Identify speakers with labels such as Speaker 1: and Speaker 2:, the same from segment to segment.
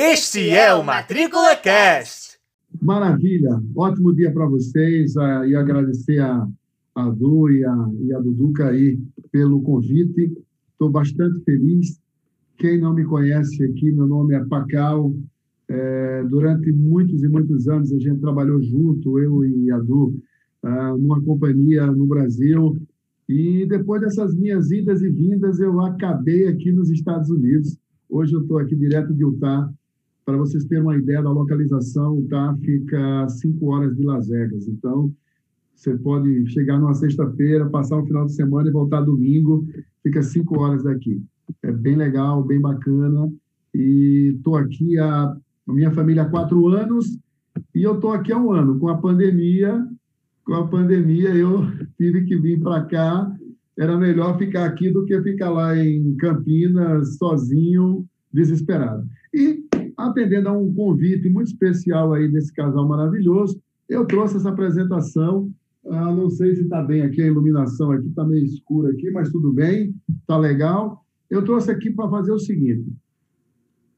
Speaker 1: Este é o Matrícula Cast.
Speaker 2: Maravilha, ótimo dia para vocês uh, e agradecer a, a Du e a, e a Duduca aí pelo convite. Estou bastante feliz. Quem não me conhece aqui, meu nome é Pacal. É, durante muitos e muitos anos a gente trabalhou junto, eu e a Du, uh, numa companhia no Brasil. E depois dessas minhas idas e vindas, eu acabei aqui nos Estados Unidos. Hoje eu estou aqui direto de Utah. Para vocês terem uma ideia da localização, Utah fica a cinco horas de Las Vegas. Então, você pode chegar numa sexta-feira, passar um final de semana e voltar domingo, fica cinco horas daqui. É bem legal, bem bacana. E estou aqui, a, a minha família há quatro anos, e eu estou aqui há um ano. Com a pandemia, com a pandemia, eu tive que vir para cá. Era melhor ficar aqui do que ficar lá em Campinas, sozinho, desesperado. E, atendendo a um convite muito especial aí desse casal maravilhoso, eu trouxe essa apresentação. Ah, não sei se está bem aqui, a iluminação aqui está meio escura aqui, mas tudo bem, está legal. Eu trouxe aqui para fazer o seguinte.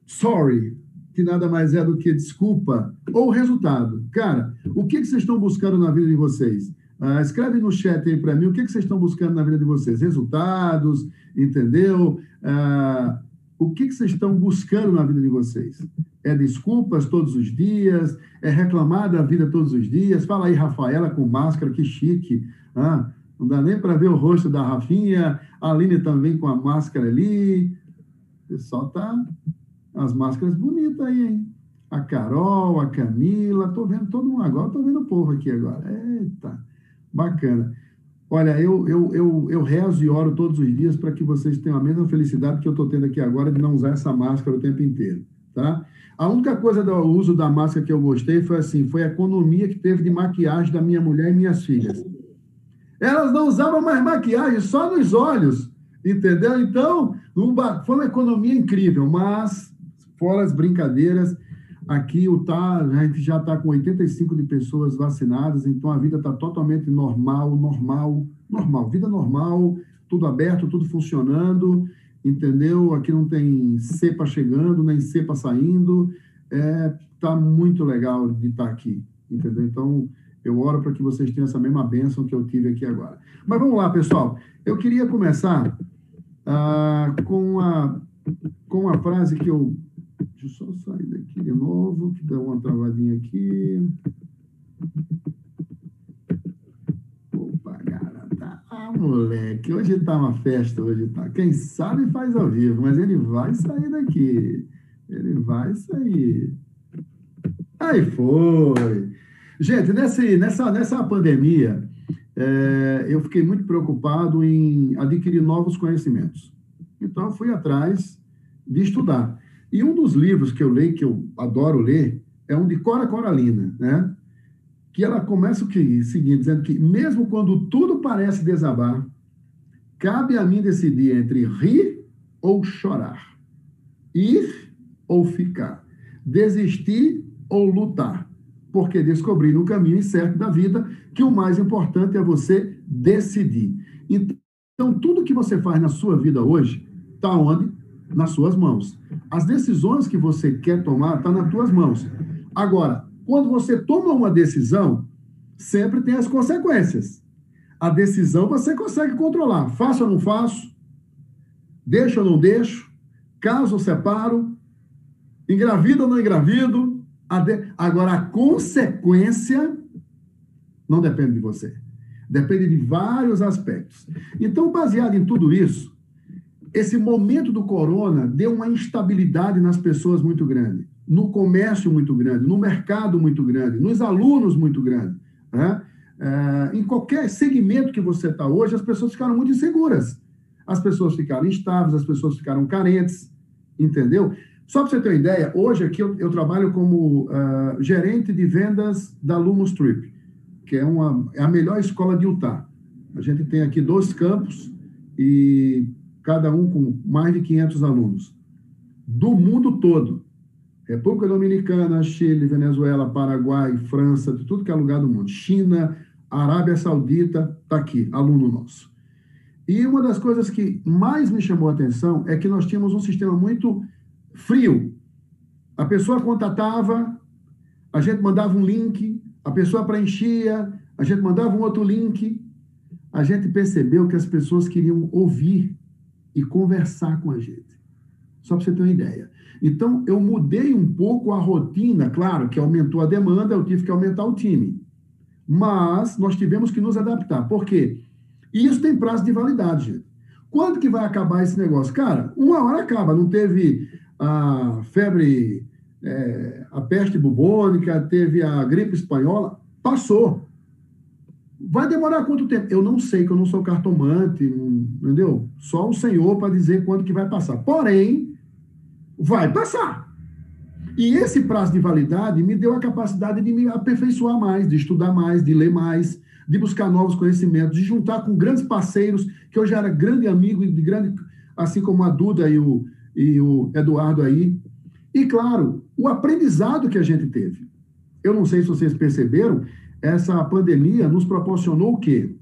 Speaker 2: Sorry, que nada mais é do que desculpa ou resultado. Cara, o que, que vocês estão buscando na vida de vocês? Uh, escreve no chat aí para mim o que, que vocês estão buscando na vida de vocês. Resultados, entendeu? Uh, o que, que vocês estão buscando na vida de vocês? É desculpas todos os dias? É reclamar da vida todos os dias? Fala aí, Rafaela, com máscara, que chique. Ah, não dá nem para ver o rosto da Rafinha. A Aline também com a máscara ali. O pessoal tá as máscaras bonitas aí, hein? A Carol, a Camila, tô vendo todo mundo agora, tô vendo o povo aqui agora. Eita, bacana. Olha, eu, eu, eu, eu rezo e oro todos os dias para que vocês tenham a mesma felicidade que eu estou tendo aqui agora de não usar essa máscara o tempo inteiro, tá? A única coisa do uso da máscara que eu gostei foi assim, foi a economia que teve de maquiagem da minha mulher e minhas filhas. Elas não usavam mais maquiagem, só nos olhos, entendeu? Então, foi uma economia incrível, mas Fora as brincadeiras, aqui o tá, a gente já está com 85 de pessoas vacinadas, então a vida está totalmente normal, normal, normal, vida normal, tudo aberto, tudo funcionando, entendeu? Aqui não tem cepa chegando, nem cepa saindo, é, tá muito legal de estar tá aqui, entendeu? Então, eu oro para que vocês tenham essa mesma bênção que eu tive aqui agora. Mas vamos lá, pessoal. Eu queria começar ah, com, a, com a frase que eu Deixa eu só sair daqui de novo, que dá uma travadinha aqui. Opa, garota. Ah, moleque, hoje tá uma festa, hoje tá. Quem sabe faz ao vivo, mas ele vai sair daqui. Ele vai sair. Aí foi. Gente, nesse, nessa, nessa pandemia, é, eu fiquei muito preocupado em adquirir novos conhecimentos. Então, eu fui atrás de estudar. E um dos livros que eu leio, que eu adoro ler, é um de Cora Coralina, né? Que ela começa o que? seguinte, dizendo que mesmo quando tudo parece desabar, cabe a mim decidir entre rir ou chorar, ir ou ficar, desistir ou lutar, porque descobri no caminho incerto da vida que o mais importante é você decidir. Então, tudo que você faz na sua vida hoje está onde? Nas suas mãos. As decisões que você quer tomar estão tá nas tuas mãos. Agora, quando você toma uma decisão, sempre tem as consequências. A decisão você consegue controlar. Faço ou não faço? Deixo ou não deixo? Caso ou separo? Engravido ou não engravido? Agora, a consequência não depende de você. Depende de vários aspectos. Então, baseado em tudo isso, esse momento do corona deu uma instabilidade nas pessoas muito grande, no comércio muito grande, no mercado muito grande, nos alunos muito grande. Né? É, em qualquer segmento que você está hoje, as pessoas ficaram muito inseguras. As pessoas ficaram instáveis, as pessoas ficaram carentes, entendeu? Só para você ter uma ideia, hoje aqui eu, eu trabalho como uh, gerente de vendas da Lumos Trip, que é, uma, é a melhor escola de Utah. A gente tem aqui dois campos e cada um com mais de 500 alunos, do mundo todo. República Dominicana, Chile, Venezuela, Paraguai, França, de tudo que é lugar do mundo. China, Arábia Saudita, está aqui, aluno nosso. E uma das coisas que mais me chamou a atenção é que nós tínhamos um sistema muito frio. A pessoa contatava, a gente mandava um link, a pessoa preenchia, a gente mandava um outro link. A gente percebeu que as pessoas queriam ouvir e conversar com a gente. Só para você ter uma ideia. Então, eu mudei um pouco a rotina, claro que aumentou a demanda, eu tive que aumentar o time. Mas nós tivemos que nos adaptar. Por quê? E isso tem prazo de validade, gente. Quando que vai acabar esse negócio? Cara, uma hora acaba. Não teve a febre, é, a peste bubônica, teve a gripe espanhola. Passou. Vai demorar quanto tempo? Eu não sei, que eu não sou cartomante, entendeu? Só o Senhor para dizer quando que vai passar. Porém, vai passar. E esse prazo de validade me deu a capacidade de me aperfeiçoar mais, de estudar mais, de ler mais, de buscar novos conhecimentos, de juntar com grandes parceiros, que eu já era grande amigo, de grande, assim como a Duda e o, e o Eduardo aí. E, claro, o aprendizado que a gente teve. Eu não sei se vocês perceberam, essa pandemia nos proporcionou o quê?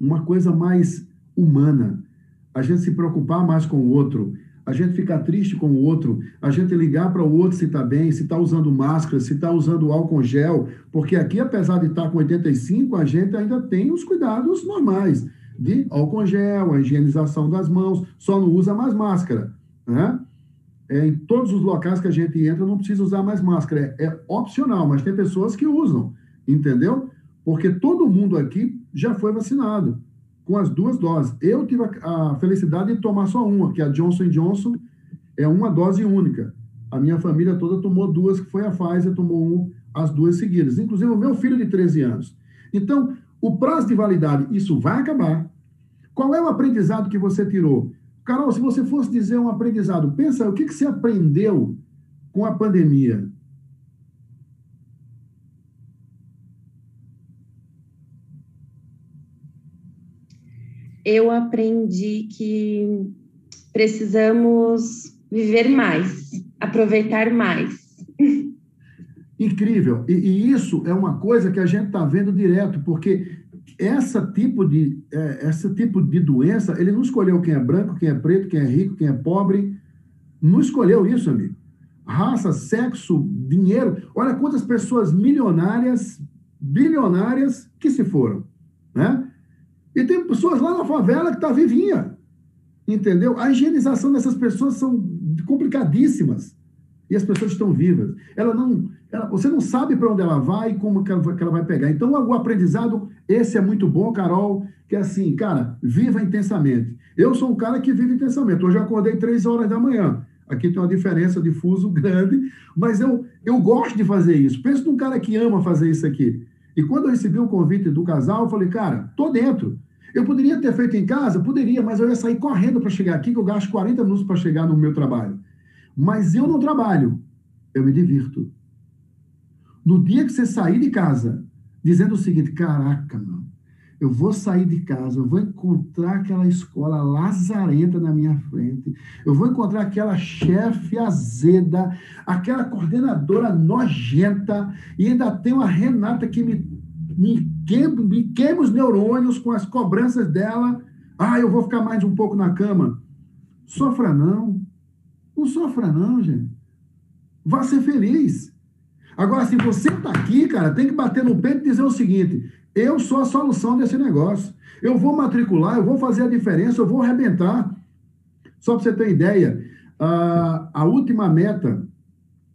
Speaker 2: Uma coisa mais humana. A gente se preocupar mais com o outro, a gente ficar triste com o outro, a gente ligar para o outro se está bem, se está usando máscara, se está usando álcool gel, porque aqui, apesar de estar tá com 85, a gente ainda tem os cuidados normais de álcool gel, a higienização das mãos, só não usa mais máscara. Né? É, em todos os locais que a gente entra, não precisa usar mais máscara. É, é opcional, mas tem pessoas que usam, entendeu? Porque todo mundo aqui já foi vacinado com as duas doses. Eu tive a, a felicidade de tomar só uma, que é a Johnson Johnson é uma dose única. A minha família toda tomou duas, que foi a Pfizer, tomou um, as duas seguidas. Inclusive o meu filho de 13 anos. Então, o prazo de validade, isso vai acabar. Qual é o aprendizado que você tirou? Carol, se você fosse dizer um aprendizado, pensa o que, que você aprendeu com a pandemia.
Speaker 3: eu aprendi que precisamos viver mais, aproveitar mais.
Speaker 2: Incrível. E, e isso é uma coisa que a gente está vendo direto, porque essa tipo de é, esse tipo de doença, ele não escolheu quem é branco, quem é preto, quem é rico, quem é pobre. Não escolheu isso, amigo. Raça, sexo, dinheiro. Olha quantas pessoas milionárias, bilionárias que se foram, né? E tem pessoas lá na favela que está vivinha. Entendeu? A higienização dessas pessoas são complicadíssimas. E as pessoas estão vivas. Ela não, ela, você não sabe para onde ela vai e como que ela, que ela vai pegar. Então, o aprendizado, esse é muito bom, Carol, que é assim, cara, viva intensamente. Eu sou um cara que vive intensamente. Hoje eu acordei três horas da manhã. Aqui tem uma diferença de fuso grande, mas eu, eu gosto de fazer isso. Pensa num cara que ama fazer isso aqui. E quando eu recebi o convite do casal, eu falei, cara, tô dentro. Eu poderia ter feito em casa? Poderia, mas eu ia sair correndo para chegar aqui, que eu gasto 40 minutos para chegar no meu trabalho. Mas eu não trabalho, eu me divirto. No dia que você sair de casa, dizendo o seguinte: caraca, não, eu vou sair de casa, eu vou encontrar aquela escola lazarenta na minha frente, eu vou encontrar aquela chefe azeda, aquela coordenadora nojenta, e ainda tem uma Renata que me, me, queima, me queima os neurônios com as cobranças dela. Ah, eu vou ficar mais um pouco na cama. Sofra não. Não sofra não, gente. Vá ser feliz. Agora, se você está aqui, cara, tem que bater no peito e dizer o seguinte: eu sou a solução desse negócio. Eu vou matricular, eu vou fazer a diferença, eu vou arrebentar. Só para você ter ideia, a, a última meta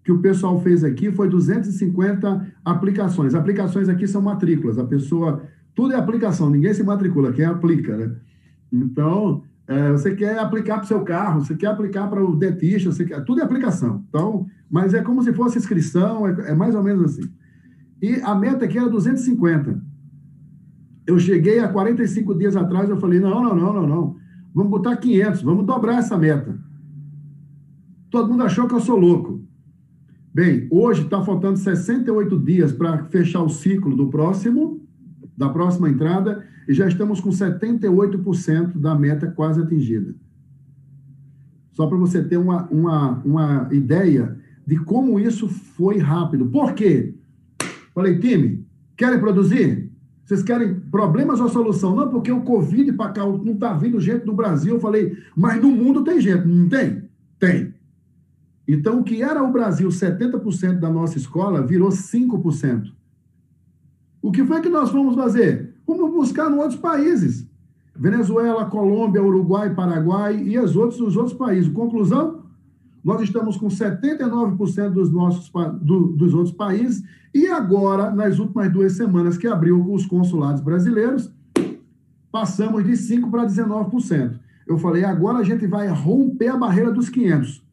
Speaker 2: que o pessoal fez aqui foi 250 aplicações. Aplicações aqui são matrículas. A pessoa. Tudo é aplicação, ninguém se matricula, quem aplica, né? Então, é, você quer aplicar para o seu carro, você quer aplicar para o dentista, você quer, tudo é aplicação. Então, mas é como se fosse inscrição, é, é mais ou menos assim. E a meta aqui era 250. Eu cheguei há 45 dias atrás, eu falei, não, não, não, não, não. Vamos botar 500, vamos dobrar essa meta. Todo mundo achou que eu sou louco. Bem, hoje está faltando 68 dias para fechar o ciclo do próximo, da próxima entrada, e já estamos com 78% da meta quase atingida. Só para você ter uma, uma, uma ideia de como isso foi rápido. Por quê? Falei, time, querem produzir? Vocês querem problemas ou solução? Não, porque o Covid para cá não está vindo gente no Brasil. Eu falei, mas no mundo tem gente, não tem? Tem. Então, o que era o Brasil 70% da nossa escola virou 5%. O que foi que nós fomos fazer? Fomos buscar em outros países. Venezuela, Colômbia, Uruguai, Paraguai e as outros, os outros países. Conclusão? Nós estamos com 79% dos nossos do, dos outros países e agora, nas últimas duas semanas que abriu os consulados brasileiros, passamos de 5% para 19%. Eu falei, agora a gente vai romper a barreira dos 500.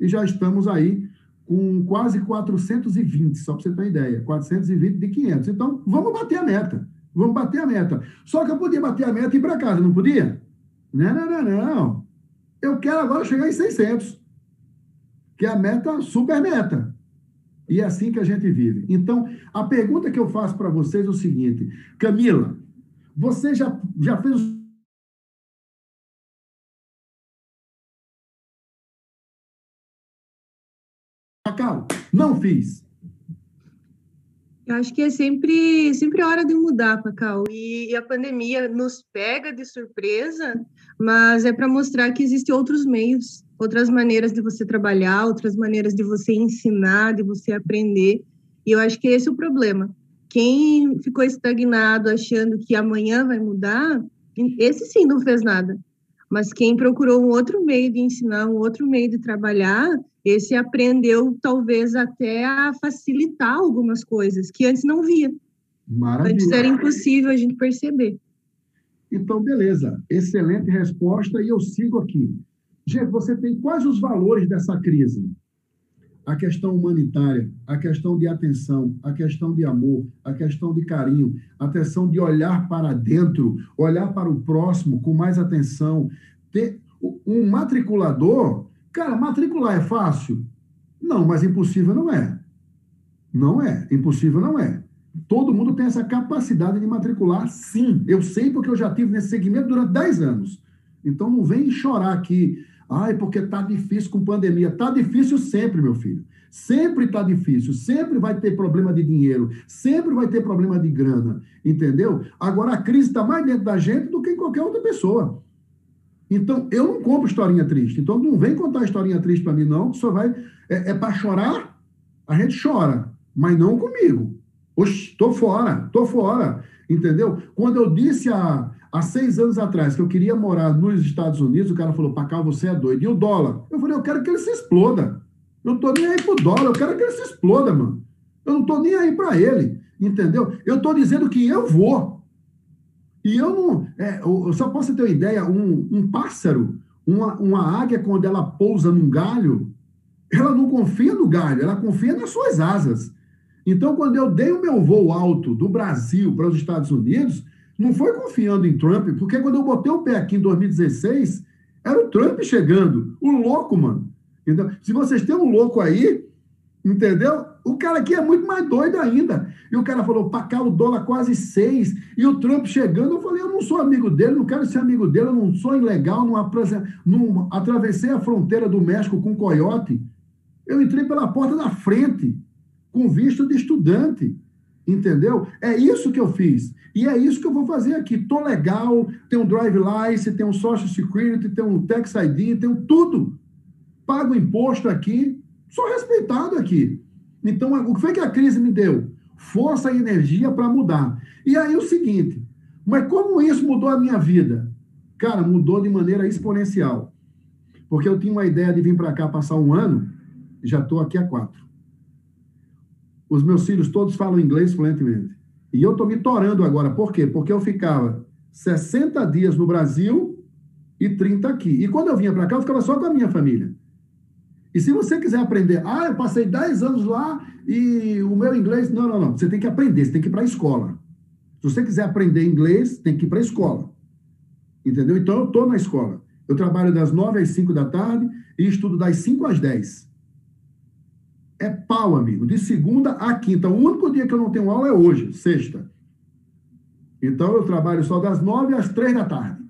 Speaker 2: E já estamos aí com quase 420, só para você ter uma ideia, 420 de 500. Então, vamos bater a meta. Vamos bater a meta. Só que eu podia bater a meta e ir para casa, não podia? Não, não, não, não. Eu quero agora chegar em 600, que é a meta, super meta. E é assim que a gente vive. Então, a pergunta que eu faço para vocês é o seguinte: Camila, você já, já fez não fiz.
Speaker 4: Eu acho que é sempre, sempre hora de mudar, Cacau. E, e a pandemia nos pega de surpresa, mas é para mostrar que existem outros meios, outras maneiras de você trabalhar, outras maneiras de você ensinar, de você aprender. E eu acho que esse é o problema. Quem ficou estagnado achando que amanhã vai mudar, esse sim não fez nada. Mas quem procurou um outro meio de ensinar, um outro meio de trabalhar, esse aprendeu talvez até a facilitar algumas coisas que antes não via. Maravilha. Antes era impossível a gente perceber.
Speaker 2: Então, beleza. Excelente resposta e eu sigo aqui. Gente, você tem quais os valores dessa crise? A questão humanitária, a questão de atenção, a questão de amor, a questão de carinho, a questão de olhar para dentro, olhar para o próximo com mais atenção. Ter um matriculador, Cara, matricular é fácil? Não, mas impossível não é. Não é. Impossível não é. Todo mundo tem essa capacidade de matricular, sim. Eu sei porque eu já tive nesse segmento durante 10 anos. Então não vem chorar aqui. Ai, porque tá difícil com pandemia. Tá difícil sempre, meu filho. Sempre tá difícil. Sempre vai ter problema de dinheiro. Sempre vai ter problema de grana. Entendeu? Agora a crise está mais dentro da gente do que em qualquer outra pessoa. Então, eu não compro historinha triste. Então, não vem contar historinha triste para mim, não, que só vai. É, é para chorar, a gente chora, mas não comigo. Oxe, tô fora, tô fora. Entendeu? Quando eu disse há, há seis anos atrás que eu queria morar nos Estados Unidos, o cara falou: Pacá, você é doido. E o dólar? Eu falei: eu quero que ele se exploda. Eu não tô nem aí pro dólar, eu quero que ele se exploda, mano. Eu não tô nem aí para ele. Entendeu? Eu tô dizendo que eu vou. E eu não. É, eu só posso ter uma ideia: um, um pássaro, uma, uma águia, quando ela pousa num galho, ela não confia no galho, ela confia nas suas asas. Então, quando eu dei o meu voo alto do Brasil para os Estados Unidos, não foi confiando em Trump, porque quando eu botei o pé aqui em 2016, era o Trump chegando, o louco, mano. Então, se vocês têm um louco aí, entendeu? O cara aqui é muito mais doido ainda. E o cara falou, para cá o dólar quase seis. E o Trump chegando, eu falei, eu não sou amigo dele, não quero ser amigo dele, eu não sou ilegal, não, não atravessei a fronteira do México com coiote. Eu entrei pela porta da frente, com visto de estudante. Entendeu? É isso que eu fiz. E é isso que eu vou fazer aqui. Tô legal, tenho um drive license, tenho um social security, tenho um tax ID, tenho tudo. Pago imposto aqui, sou respeitado aqui. Então, o que foi que a crise me deu? Força e energia para mudar. E aí o seguinte, mas como isso mudou a minha vida? Cara, mudou de maneira exponencial. Porque eu tinha uma ideia de vir para cá passar um ano, já estou aqui há quatro. Os meus filhos todos falam inglês fluentemente. E eu estou me torando agora. Por quê? Porque eu ficava 60 dias no Brasil e 30 aqui. E quando eu vinha para cá, eu ficava só com a minha família. E se você quiser aprender, ah, eu passei 10 anos lá e o meu inglês. Não, não, não. Você tem que aprender, você tem que ir para a escola. Se você quiser aprender inglês, tem que ir para a escola. Entendeu? Então, eu estou na escola. Eu trabalho das 9 às 5 da tarde e estudo das 5 às 10. É pau, amigo. De segunda a quinta. O único dia que eu não tenho aula é hoje, sexta. Então, eu trabalho só das 9 às 3 da tarde.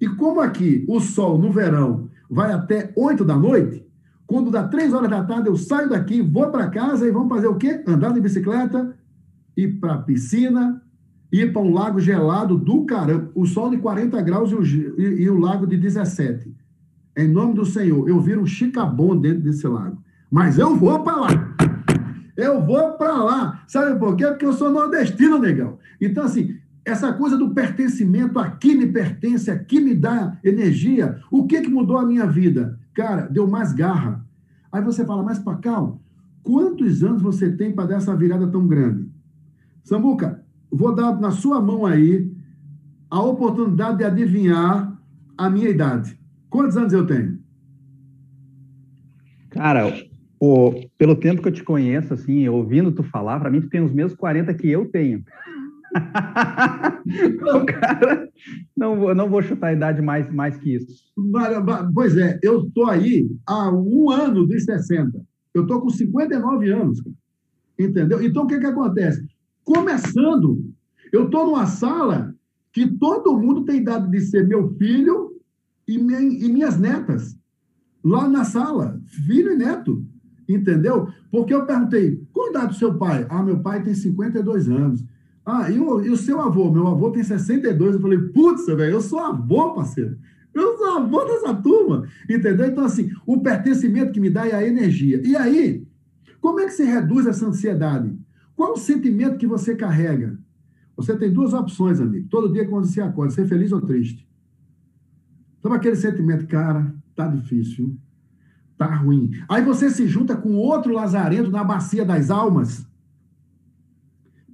Speaker 2: E como aqui o sol no verão vai até 8 da noite, quando dá três horas da tarde, eu saio daqui, vou para casa e vamos fazer o quê? Andar de bicicleta, ir para a piscina, ir para um lago gelado do caramba. O sol de 40 graus e o, e, e o lago de 17. em nome do Senhor, eu viro um chicabom dentro desse lago. Mas eu vou para lá. Eu vou para lá. Sabe por quê? Porque eu sou nordestino, negão. Então, assim, essa coisa do pertencimento, aqui me pertence, aqui me dá energia. O que, que mudou a minha vida? Cara, deu mais garra. Aí você fala, mas Pacal, quantos anos você tem para dar essa virada tão grande? Samuca, vou dar na sua mão aí a oportunidade de adivinhar a minha idade. Quantos anos eu tenho?
Speaker 5: Cara, pô, pelo tempo que eu te conheço, assim, ouvindo tu falar, para mim tu tem os mesmos 40 que eu tenho. o cara, não vou, não vou chutar a idade mais, mais que isso.
Speaker 2: Pois é, eu estou aí há um ano dos 60. Eu estou com 59 anos. Entendeu? Então, o que, que acontece? Começando, eu estou numa sala que todo mundo tem idade de ser meu filho e, minha, e minhas netas. Lá na sala, filho e neto. Entendeu? Porque eu perguntei, qual idade do seu pai? Ah, meu pai tem 52 anos. Ah, e o, e o seu avô? Meu avô tem 62. Eu falei, putz, velho, eu sou avô, parceiro. Eu sou avô dessa turma. Entendeu? Então, assim, o pertencimento que me dá é a energia. E aí, como é que se reduz essa ansiedade? Qual o sentimento que você carrega? Você tem duas opções, amigo. Todo dia quando você acorda, ser feliz ou triste. Sabe aquele sentimento, cara, tá difícil, tá ruim. Aí você se junta com outro lazarento na bacia das almas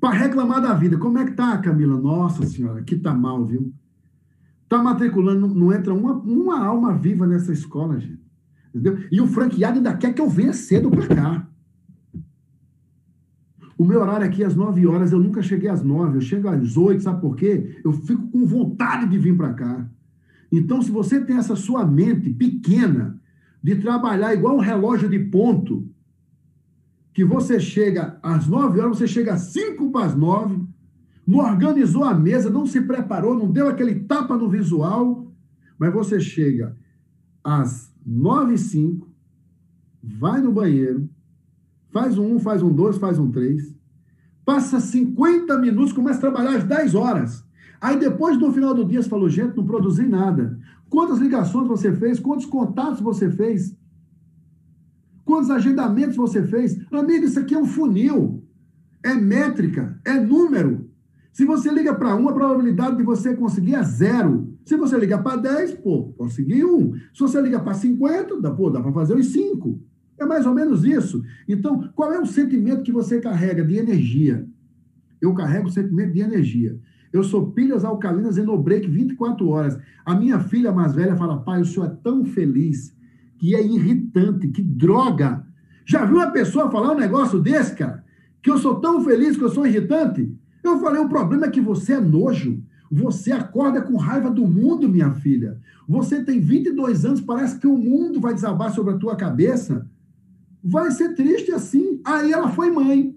Speaker 2: para reclamar da vida. Como é que tá, Camila? Nossa senhora, que tá mal, viu? Tá matriculando, não entra uma, uma alma viva nessa escola, gente. Entendeu? E o franqueado ainda quer que eu venha cedo para cá. O meu horário aqui é às 9 horas, eu nunca cheguei às 9, eu chego às 8, sabe por quê? Eu fico com vontade de vir para cá. Então, se você tem essa sua mente pequena de trabalhar igual um relógio de ponto, que você chega às 9 horas, você chega às 5 para as 9, não organizou a mesa, não se preparou, não deu aquele tapa no visual, mas você chega às 9 e 5, vai no banheiro, faz um 1, faz um 2, faz um 3, passa 50 minutos, começa a trabalhar às 10 horas. Aí depois, no final do dia, você falou, gente, não produzi nada. Quantas ligações você fez? Quantos contatos você fez? Quantos agendamentos você fez? Amigo, isso aqui é um funil. É métrica, é número. Se você liga para um, a probabilidade de você conseguir é zero. Se você liga para 10, pô, consegui um. Se você liga para 50, dá, dá para fazer os cinco. É mais ou menos isso. Então, qual é o sentimento que você carrega de energia? Eu carrego o sentimento de energia. Eu sou pilhas alcalinas e no break 24 horas. A minha filha mais velha fala: pai, o senhor é tão feliz que é irritante, que droga. Já viu uma pessoa falar um negócio desse, cara? Que eu sou tão feliz que eu sou irritante? Eu falei, o problema é que você é nojo. Você acorda com raiva do mundo, minha filha. Você tem 22 anos, parece que o mundo vai desabar sobre a tua cabeça. Vai ser triste assim. Aí ela foi mãe.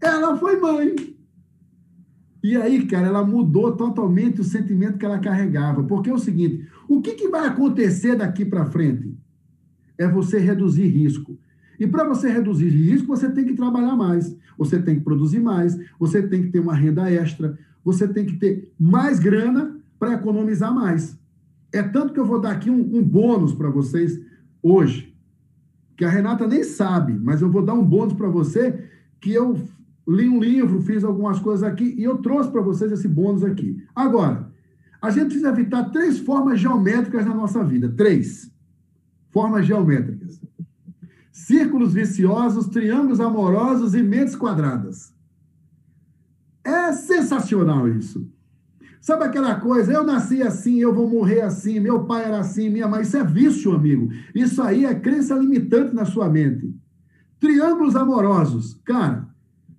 Speaker 2: Ela foi mãe. E aí, cara, ela mudou totalmente o sentimento que ela carregava. Porque é o seguinte: o que, que vai acontecer daqui para frente? É você reduzir risco. E para você reduzir risco, você tem que trabalhar mais, você tem que produzir mais, você tem que ter uma renda extra, você tem que ter mais grana para economizar mais. É tanto que eu vou dar aqui um, um bônus para vocês hoje, que a Renata nem sabe, mas eu vou dar um bônus para você que eu li um livro, fiz algumas coisas aqui e eu trouxe para vocês esse bônus aqui. Agora, a gente precisa evitar três formas geométricas na nossa vida. Três formas geométricas: círculos viciosos, triângulos amorosos e mentes quadradas. É sensacional isso. Sabe aquela coisa, eu nasci assim, eu vou morrer assim, meu pai era assim, minha mãe. Isso é vício, amigo. Isso aí é crença limitante na sua mente. Triângulos amorosos. Cara,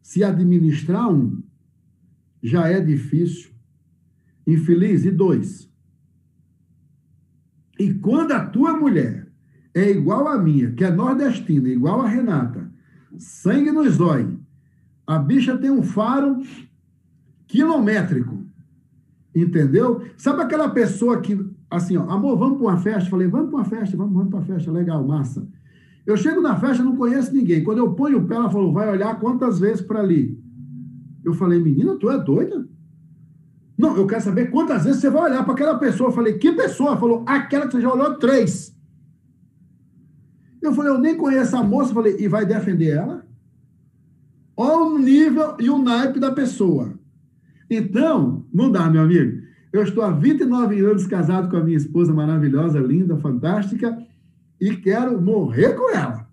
Speaker 2: se administrar um, já é difícil. Infeliz, e dois. E quando a tua mulher é igual a minha, que é nordestina, igual a Renata, sangue nos dói, a bicha tem um faro quilométrico. Entendeu? Sabe aquela pessoa que, assim, ó, amor, vamos para uma festa? Falei, vamos para uma festa, vamos, vamos para uma festa, legal, massa. Eu chego na festa, não conheço ninguém. Quando eu ponho o pé, ela falou, vai olhar quantas vezes para ali. Eu falei, menina, tu é doida? Não, eu quero saber quantas vezes você vai olhar para aquela pessoa. Eu falei, que pessoa? Falou, aquela que você já olhou três. Eu falei, eu nem conheço a moça. Eu falei, e vai defender ela? Olha o nível e o naipe da pessoa. Então, não dá, meu amigo. Eu estou há 29 anos casado com a minha esposa maravilhosa, linda, fantástica, e quero morrer com ela.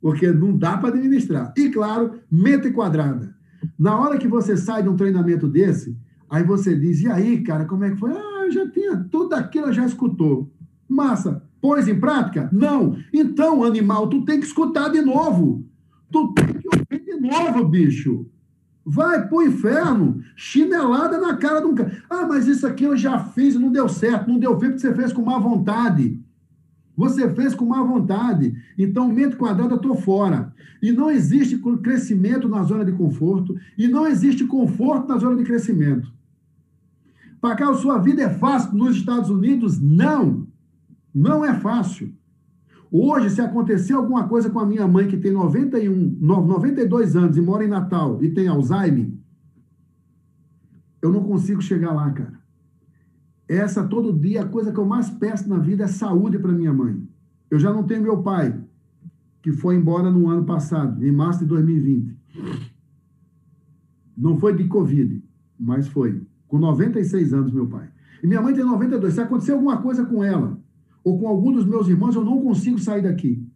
Speaker 2: Porque não dá para administrar. E, claro, mente quadrada. Na hora que você sai de um treinamento desse, Aí você diz, e aí, cara, como é que foi? Ah, eu já tinha, tudo aquilo já escutou. Massa, pôs em prática? Não. Então, animal, tu tem que escutar de novo. Tu tem que ouvir de novo, bicho. Vai pro inferno, chinelada na cara de um cara. Ah, mas isso aqui eu já fiz não deu certo. Não deu certo porque você fez com má vontade. Você fez com má vontade. Então, mente quadrada, eu estou fora. E não existe crescimento na zona de conforto. E não existe conforto na zona de crescimento. Pacal, sua vida é fácil nos Estados Unidos? Não, não é fácil. Hoje, se acontecer alguma coisa com a minha mãe, que tem 91, 92 anos e mora em Natal e tem Alzheimer, eu não consigo chegar lá, cara. Essa todo dia, a coisa que eu mais peço na vida é saúde para minha mãe. Eu já não tenho meu pai, que foi embora no ano passado, em março de 2020. Não foi de Covid, mas foi com 96 anos, meu pai. E minha mãe tem 92. Se acontecer alguma coisa com ela, ou com algum dos meus irmãos, eu não consigo sair daqui.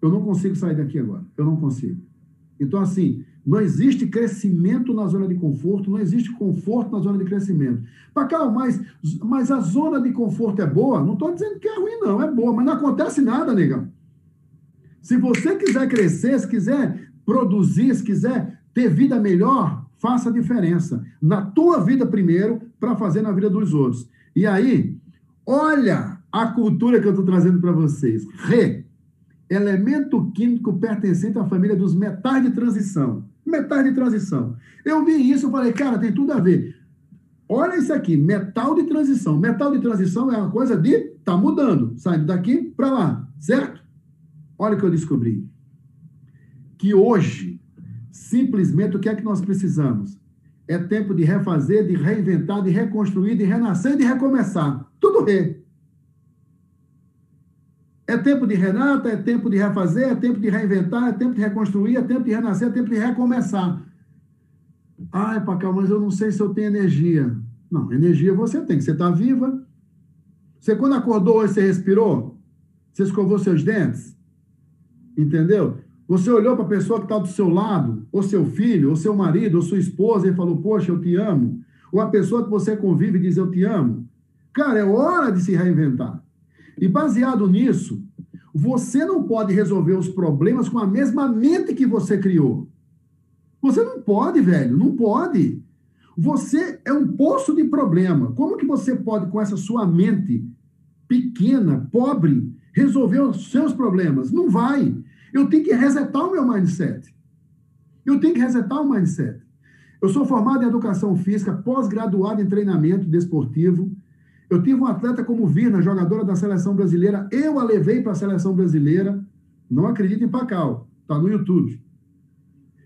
Speaker 2: Eu não consigo sair daqui agora. Eu não consigo. Então, assim, não existe crescimento na zona de conforto, não existe conforto na zona de crescimento. Pacal, mas, mas a zona de conforto é boa? Não estou dizendo que é ruim, não. É boa, mas não acontece nada, negão. Se você quiser crescer, se quiser produzir, se quiser ter vida melhor, faça a diferença na tua vida primeiro para fazer na vida dos outros. E aí, olha a cultura que eu estou trazendo para vocês. Re, elemento químico pertencente à família dos metais de transição. Metais de transição. Eu vi isso e falei, cara, tem tudo a ver. Olha isso aqui, metal de transição. Metal de transição é uma coisa de tá mudando, saindo daqui para lá, certo? Olha o que eu descobri. Que hoje Simplesmente o que é que nós precisamos? É tempo de refazer, de reinventar, de reconstruir, de renascer de recomeçar. Tudo re. É tempo de renata, é tempo de refazer, é tempo de reinventar, é tempo de reconstruir, é tempo de renascer, é tempo de recomeçar. Ai, Pacão, mas eu não sei se eu tenho energia. Não, energia você tem, você está viva. Você, quando acordou hoje, você respirou? Você escovou seus dentes? Entendeu? Você olhou para a pessoa que está do seu lado, ou seu filho, ou seu marido, ou sua esposa, e falou: Poxa, eu te amo. Ou a pessoa que você convive diz: Eu te amo. Cara, é hora de se reinventar. E baseado nisso, você não pode resolver os problemas com a mesma mente que você criou. Você não pode, velho, não pode. Você é um poço de problema. Como que você pode, com essa sua mente pequena, pobre, resolver os seus problemas? Não vai. Eu tenho que resetar o meu mindset. Eu tenho que resetar o mindset. Eu sou formado em educação física, pós-graduado em treinamento desportivo. Eu tive um atleta como Virna, jogadora da seleção brasileira. Eu a levei para a seleção brasileira. Não acredita em Pacal. Está no YouTube.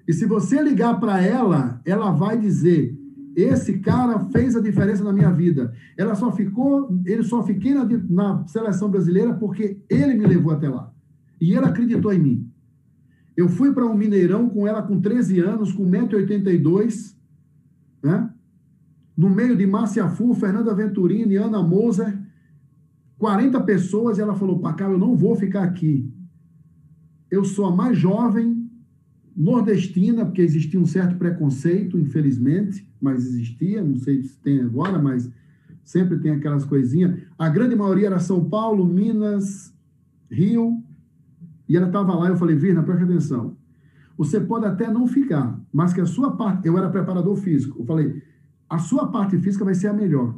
Speaker 2: E se você ligar para ela, ela vai dizer: esse cara fez a diferença na minha vida. Ela só ficou, ele só fiquei na, na seleção brasileira porque ele me levou até lá. E ele acreditou em mim. Eu fui para um Mineirão com ela com 13 anos, com 1,82m, né? No meio de Márcia Fu, Fernanda Venturini, Ana Moser, 40 pessoas, e ela falou, Pacá, eu não vou ficar aqui. Eu sou a mais jovem nordestina, porque existia um certo preconceito, infelizmente, mas existia, não sei se tem agora, mas sempre tem aquelas coisinhas. A grande maioria era São Paulo, Minas, Rio, e ela estava lá, eu falei, Virna, preste atenção. Você pode até não ficar, mas que a sua parte. Eu era preparador físico. Eu falei, a sua parte física vai ser a melhor.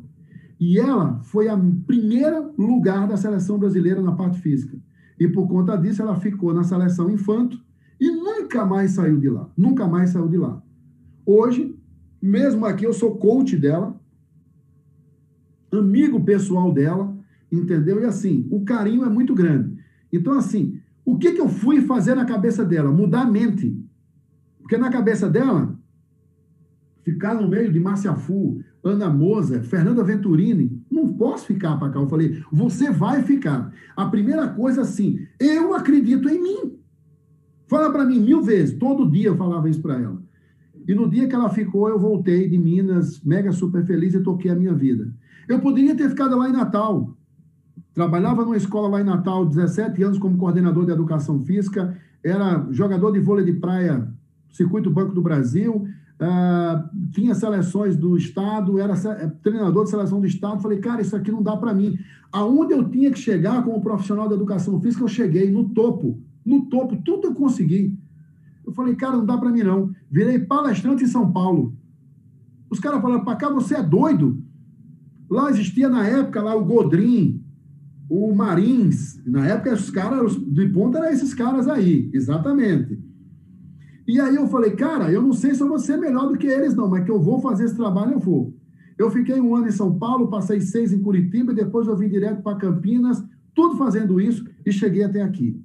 Speaker 2: E ela foi a primeira lugar da seleção brasileira na parte física. E por conta disso, ela ficou na seleção infanto e nunca mais saiu de lá. Nunca mais saiu de lá. Hoje, mesmo aqui, eu sou coach dela, amigo pessoal dela, entendeu? E assim, o carinho é muito grande. Então, assim, o que, que eu fui fazer na cabeça dela? Mudar a mente. Porque na cabeça dela, ficar no meio de Marciafu, Ana Moser, Fernanda Venturini, não posso ficar para cá. Eu falei, você vai ficar. A primeira coisa, assim, eu acredito em mim. Fala para mim mil vezes, todo dia eu falava isso para ela. E no dia que ela ficou, eu voltei de Minas, mega super feliz e toquei a minha vida. Eu poderia ter ficado lá em Natal. Trabalhava numa escola lá em Natal, 17 anos como coordenador de educação física, era jogador de vôlei de praia, circuito Banco do Brasil, Uh, tinha seleções do Estado, era é, treinador de seleção do Estado. Falei, cara, isso aqui não dá para mim. Aonde eu tinha que chegar como profissional de educação física, eu cheguei no topo. No topo, tudo eu consegui. Eu falei, cara, não dá para mim não. Virei palestrante em São Paulo. Os caras falaram, para cá você é doido. Lá existia na época lá o Godrin, o Marins. Na época os caras de ponta eram esses caras aí, exatamente. E aí eu falei, cara, eu não sei se eu vou ser melhor do que eles, não, mas que eu vou fazer esse trabalho, eu vou. Eu fiquei um ano em São Paulo, passei seis em Curitiba, depois eu vim direto para Campinas, tudo fazendo isso, e cheguei até aqui.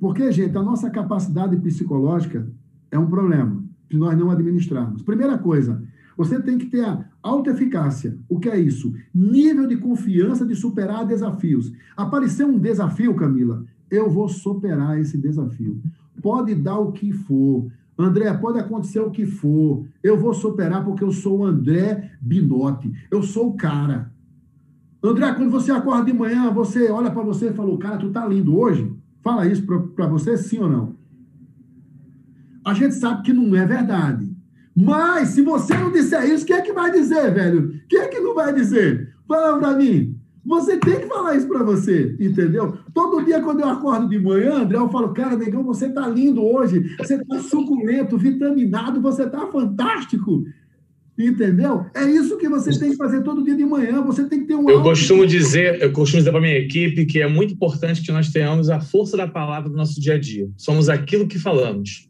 Speaker 2: Porque, gente, a nossa capacidade psicológica é um problema, se nós não administrarmos. Primeira coisa, você tem que ter a autoeficácia. O que é isso? Nível de confiança de superar desafios. Apareceu um desafio, Camila, eu vou superar esse desafio. Pode dar o que for. André, pode acontecer o que for. Eu vou superar porque eu sou o André Binotti. Eu sou o cara. André, quando você acorda de manhã, você olha para você e fala: Cara, tu tá lindo hoje? Fala isso para você, sim ou não? A gente sabe que não é verdade. Mas, se você não disser isso, quem é que vai dizer, velho? Quem é que não vai dizer? Fala para mim. Você tem que falar isso para você, entendeu? Todo dia, quando eu acordo de manhã, André, eu falo, cara, negão, você tá lindo hoje, você tá suculento, vitaminado, você tá fantástico. Entendeu? É isso que você tem que fazer todo dia de manhã. Você tem que ter um.
Speaker 6: Eu costumo dizer, eu costumo dizer para minha equipe que é muito importante que nós tenhamos a força da palavra no nosso dia a dia. Somos aquilo que falamos.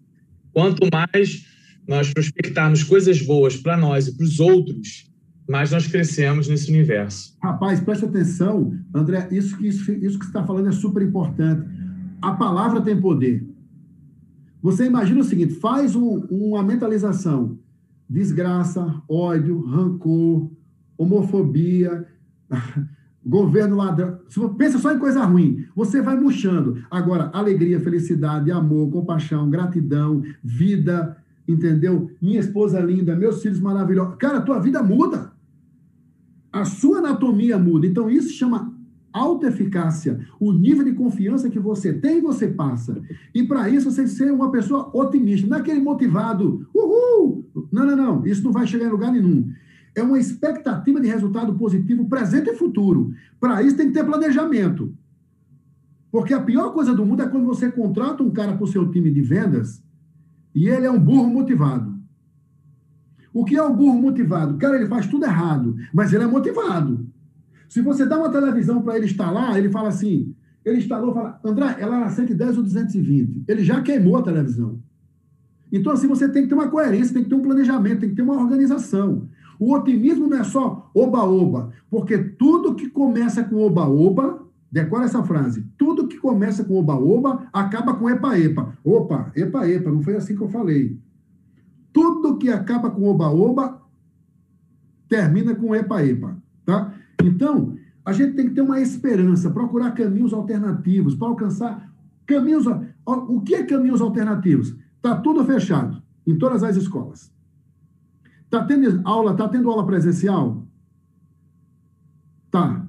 Speaker 6: Quanto mais nós prospectarmos coisas boas para nós e para os outros, mais nós crescemos nesse universo.
Speaker 2: Rapaz, preste atenção, André, isso que, isso, isso que você está falando é super importante. A palavra tem poder. Você imagina o seguinte: faz um, uma mentalização. Desgraça, ódio, rancor, homofobia, governo ladrão. Pensa só em coisa ruim. Você vai murchando. Agora, alegria, felicidade, amor, compaixão, gratidão, vida, entendeu? Minha esposa linda, meus filhos maravilhosos. Cara, tua vida muda. A sua anatomia muda. Então, isso chama autoeficácia. O nível de confiança que você tem, você passa. E para isso, você tem que ser uma pessoa otimista. Não é aquele motivado, uhul! Não, não, não. Isso não vai chegar em lugar nenhum. É uma expectativa de resultado positivo presente e futuro. Para isso, tem que ter planejamento. Porque a pior coisa do mundo é quando você contrata um cara para o seu time de vendas e ele é um burro motivado. O que é o burro motivado? Cara, ele faz tudo errado, mas ele é motivado. Se você dá uma televisão para ele instalar, ele fala assim: ele instalou, fala, André, ela era 110 ou 220. Ele já queimou a televisão. Então, assim, você tem que ter uma coerência, tem que ter um planejamento, tem que ter uma organização. O otimismo não é só oba-oba, porque tudo que começa com oba-oba Decora essa frase. Tudo que começa com oba-oba acaba com epa-epa. Opa, epa-epa, não foi assim que eu falei. Tudo que acaba com oba-oba termina com epa-epa, tá? Então, a gente tem que ter uma esperança, procurar caminhos alternativos para alcançar caminhos. O que é caminhos alternativos? Tá tudo fechado em todas as escolas. Tá tendo aula, tá tendo aula presencial? Tá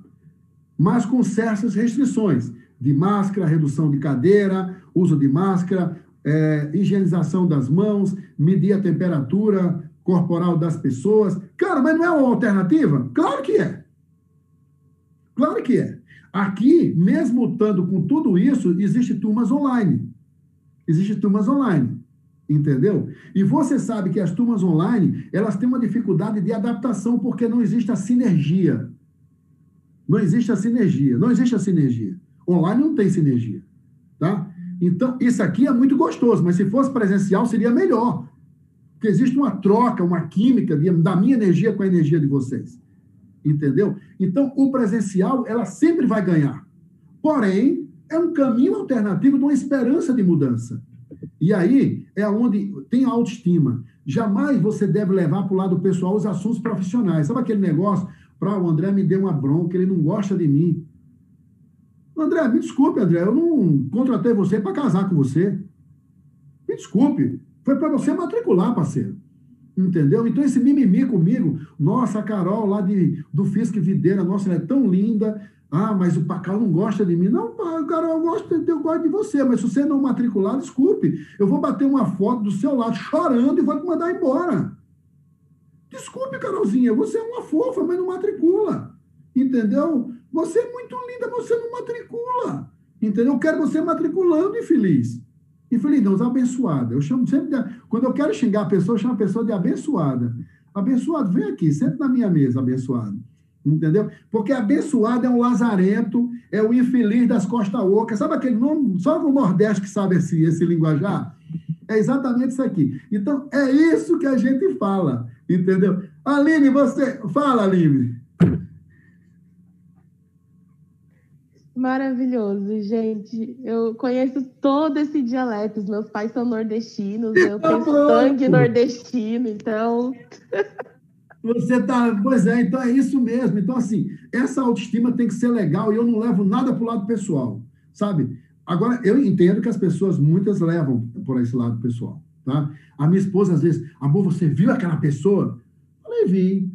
Speaker 2: mas com certas restrições de máscara, redução de cadeira, uso de máscara, é, higienização das mãos, medir a temperatura corporal das pessoas. Cara, mas não é uma alternativa? Claro que é. Claro que é. Aqui, mesmo estando com tudo isso, existe turmas online. Existe turmas online. Entendeu? E você sabe que as turmas online, elas têm uma dificuldade de adaptação porque não existe a sinergia. Não existe a sinergia. Não existe a sinergia. Online não tem sinergia. Então, isso aqui é muito gostoso, mas se fosse presencial seria melhor. Porque existe uma troca, uma química da minha energia com a energia de vocês. Entendeu? Então, o presencial, ela sempre vai ganhar. Porém, é um caminho alternativo de uma esperança de mudança. E aí é onde tem a autoestima. Jamais você deve levar para o lado pessoal os assuntos profissionais. Sabe aquele negócio? Para o André me deu uma bronca, ele não gosta de mim. André, me desculpe, André, eu não contratei você para casar com você. Me desculpe. Foi para você matricular, parceiro. Entendeu? Então, esse mimimi comigo, nossa, a Carol lá de, do Fisk Videira, nossa, ela é tão linda. Ah, mas o Pacal não gosta de mim. Não, Carol, eu gosto, eu gosto de você, mas se você não matricular, desculpe. Eu vou bater uma foto do seu lado chorando e vou te mandar embora. Desculpe, Carolzinha, você é uma fofa, mas não matricula. Entendeu? Você é muito linda, você não matricula. Entendeu? Eu quero você matriculando e feliz. Infeliz, não, abençoada. Eu chamo sempre de, Quando eu quero xingar a pessoa, eu chamo a pessoa de abençoada. Abençoado, vem aqui, senta na minha mesa, abençoado. Entendeu? Porque abençoado é um lazarento, é o infeliz das costas ocas. Sabe aquele nome? Só no Nordeste que sabe esse, esse linguajar? É exatamente isso aqui. Então, é isso que a gente fala. Entendeu? Aline, você. Fala, Aline.
Speaker 7: Maravilhoso, gente. Eu conheço todo esse dialeto. Os meus pais são nordestinos, eu tá tenho sangue nordestino, então.
Speaker 2: Você tá. Pois é, então é isso mesmo. Então, assim, essa autoestima tem que ser legal e eu não levo nada para o lado pessoal, sabe? Agora, eu entendo que as pessoas, muitas levam por esse lado pessoal, tá? A minha esposa, às vezes, amor, você viu aquela pessoa? Eu falei, vi.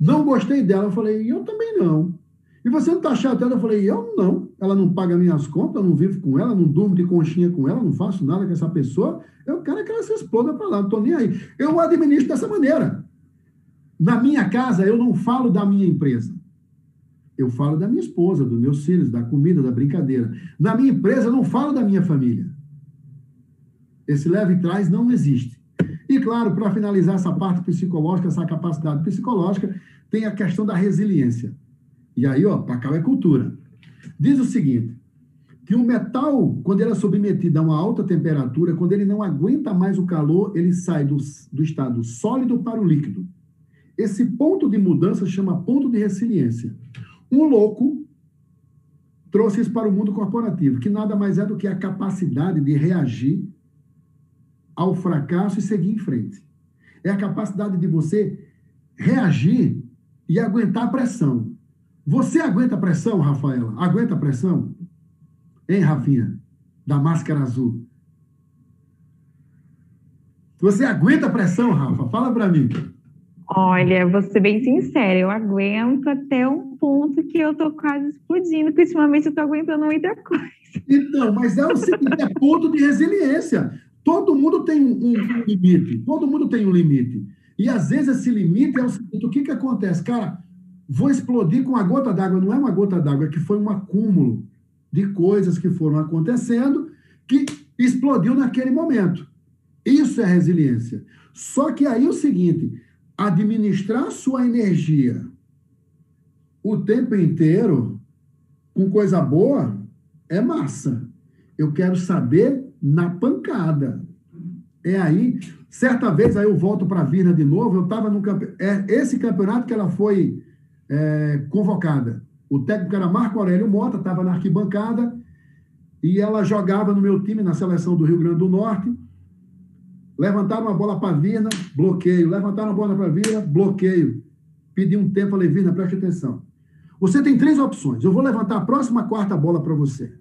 Speaker 2: Não gostei dela. Eu falei, eu também não. E você não está chateado? Eu falei, eu não. Ela não paga minhas contas, eu não vivo com ela, não durmo de conchinha com ela, não faço nada com essa pessoa. Eu quero que ela se exploda para lá, não estou nem aí. Eu administro dessa maneira. Na minha casa, eu não falo da minha empresa. Eu falo da minha esposa, dos meus filhos, da comida, da brincadeira. Na minha empresa, eu não falo da minha família. Esse leve traz não existe. E, claro, para finalizar essa parte psicológica, essa capacidade psicológica, tem a questão da resiliência. E aí, ó, Pacau é cultura. Diz o seguinte, que o metal, quando ele é submetido a uma alta temperatura, quando ele não aguenta mais o calor, ele sai do, do estado sólido para o líquido. Esse ponto de mudança chama ponto de resiliência. Um louco trouxe isso para o mundo corporativo, que nada mais é do que a capacidade de reagir ao fracasso e seguir em frente. É a capacidade de você reagir e aguentar a pressão. Você aguenta pressão, Rafaela? Aguenta pressão? Hein, Rafinha? Da máscara azul. Você aguenta pressão, Rafa? Fala para mim.
Speaker 8: Olha, vou ser bem sincera, eu aguento até um ponto que eu tô quase explodindo, porque ultimamente eu tô aguentando muita coisa.
Speaker 2: Então, mas é o seguinte, é ponto de resiliência. Todo mundo tem um, um, limite, todo mundo tem um limite. E às vezes esse limite é o seguinte, o que que acontece? Cara, vou explodir com uma gota d'água. Não é uma gota d'água, é que foi um acúmulo de coisas que foram acontecendo que explodiu naquele momento. Isso é resiliência. Só que aí é o seguinte, administrar sua energia o tempo inteiro com coisa boa é massa. Eu quero saber na pancada. É aí, certa vez aí eu volto para a Virna de novo, eu estava no campeonato, é esse campeonato que ela foi é, convocada. O técnico era Marco Aurélio Mota, estava na arquibancada, e ela jogava no meu time, na seleção do Rio Grande do Norte. Levantaram a bola para a Virna, bloqueio. Levantaram a bola para a Virna, bloqueio. Pedi um tempo, falei, Virna, preste atenção. Você tem três opções. Eu vou levantar a próxima quarta bola para você.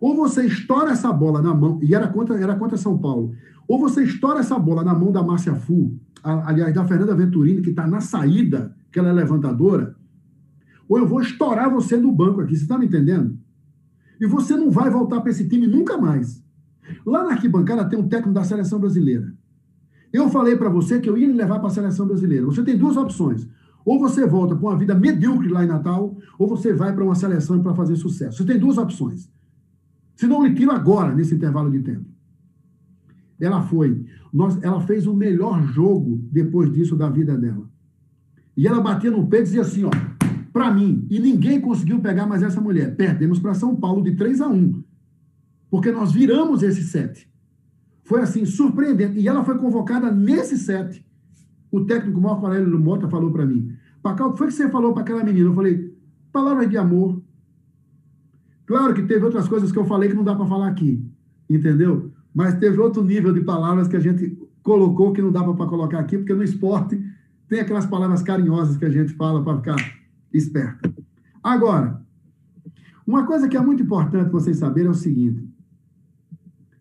Speaker 2: Ou você estoura essa bola na mão, e era contra, era contra São Paulo. Ou você estoura essa bola na mão da Márcia Fu, aliás, da Fernanda Venturini, que está na saída, que ela é levantadora, ou eu vou estourar você no banco aqui, você está me entendendo? E você não vai voltar para esse time nunca mais. Lá na arquibancada tem um técnico da seleção brasileira. Eu falei para você que eu ia lhe levar para a seleção brasileira. Você tem duas opções. Ou você volta para uma vida medíocre lá em Natal, ou você vai para uma seleção para fazer sucesso. Você tem duas opções. Se não lhe tiro agora, nesse intervalo de tempo. Ela foi. Nós, ela fez o melhor jogo depois disso da vida dela. E ela batia no peito e dizia assim: ó, para mim. E ninguém conseguiu pegar mais essa mulher. Perdemos para São Paulo de 3 a 1. Porque nós viramos esse set. Foi assim, surpreendente. E ela foi convocada nesse set. O técnico Marco Aurélio Mota falou para mim: Pacau, o que foi que você falou para aquela menina? Eu falei: palavras de amor. Claro que teve outras coisas que eu falei que não dá para falar aqui. Entendeu? Mas teve outro nível de palavras que a gente colocou que não dava para colocar aqui, porque no esporte tem aquelas palavras carinhosas que a gente fala para ficar esperto. Agora, uma coisa que é muito importante vocês saberem é o seguinte: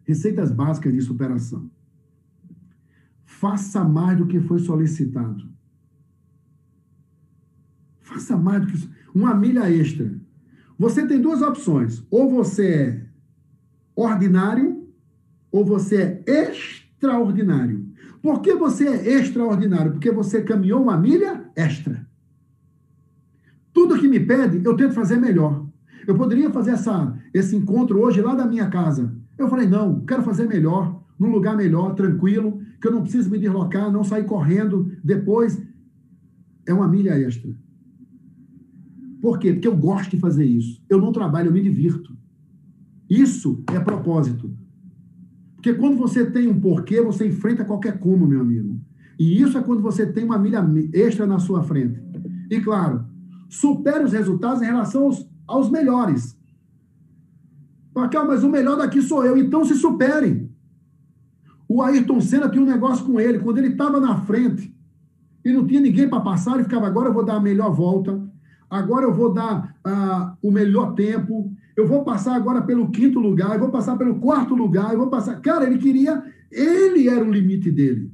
Speaker 2: receitas básicas de superação. Faça mais do que foi solicitado. Faça mais do que uma milha extra. Você tem duas opções: ou você é ordinário, ou você é extraordinário. Por que você é extraordinário? Porque você caminhou uma milha extra. Tudo que me pede, eu tento fazer melhor. Eu poderia fazer essa, esse encontro hoje lá da minha casa. Eu falei, não, quero fazer melhor, num lugar melhor, tranquilo, que eu não preciso me deslocar, não sair correndo depois. É uma milha extra. Por quê? Porque eu gosto de fazer isso. Eu não trabalho, eu me divirto. Isso é propósito. Porque quando você tem um porquê, você enfrenta qualquer como, meu amigo. E isso é quando você tem uma milha extra na sua frente. E claro, supere os resultados em relação aos, aos melhores. Raquel, mas o melhor daqui sou eu. Então se superem. O Ayrton Senna tinha um negócio com ele. Quando ele estava na frente e não tinha ninguém para passar, ele ficava, agora eu vou dar a melhor volta. Agora eu vou dar uh, o melhor tempo eu vou passar agora pelo quinto lugar, eu vou passar pelo quarto lugar, eu vou passar. Cara, ele queria, ele era o limite dele.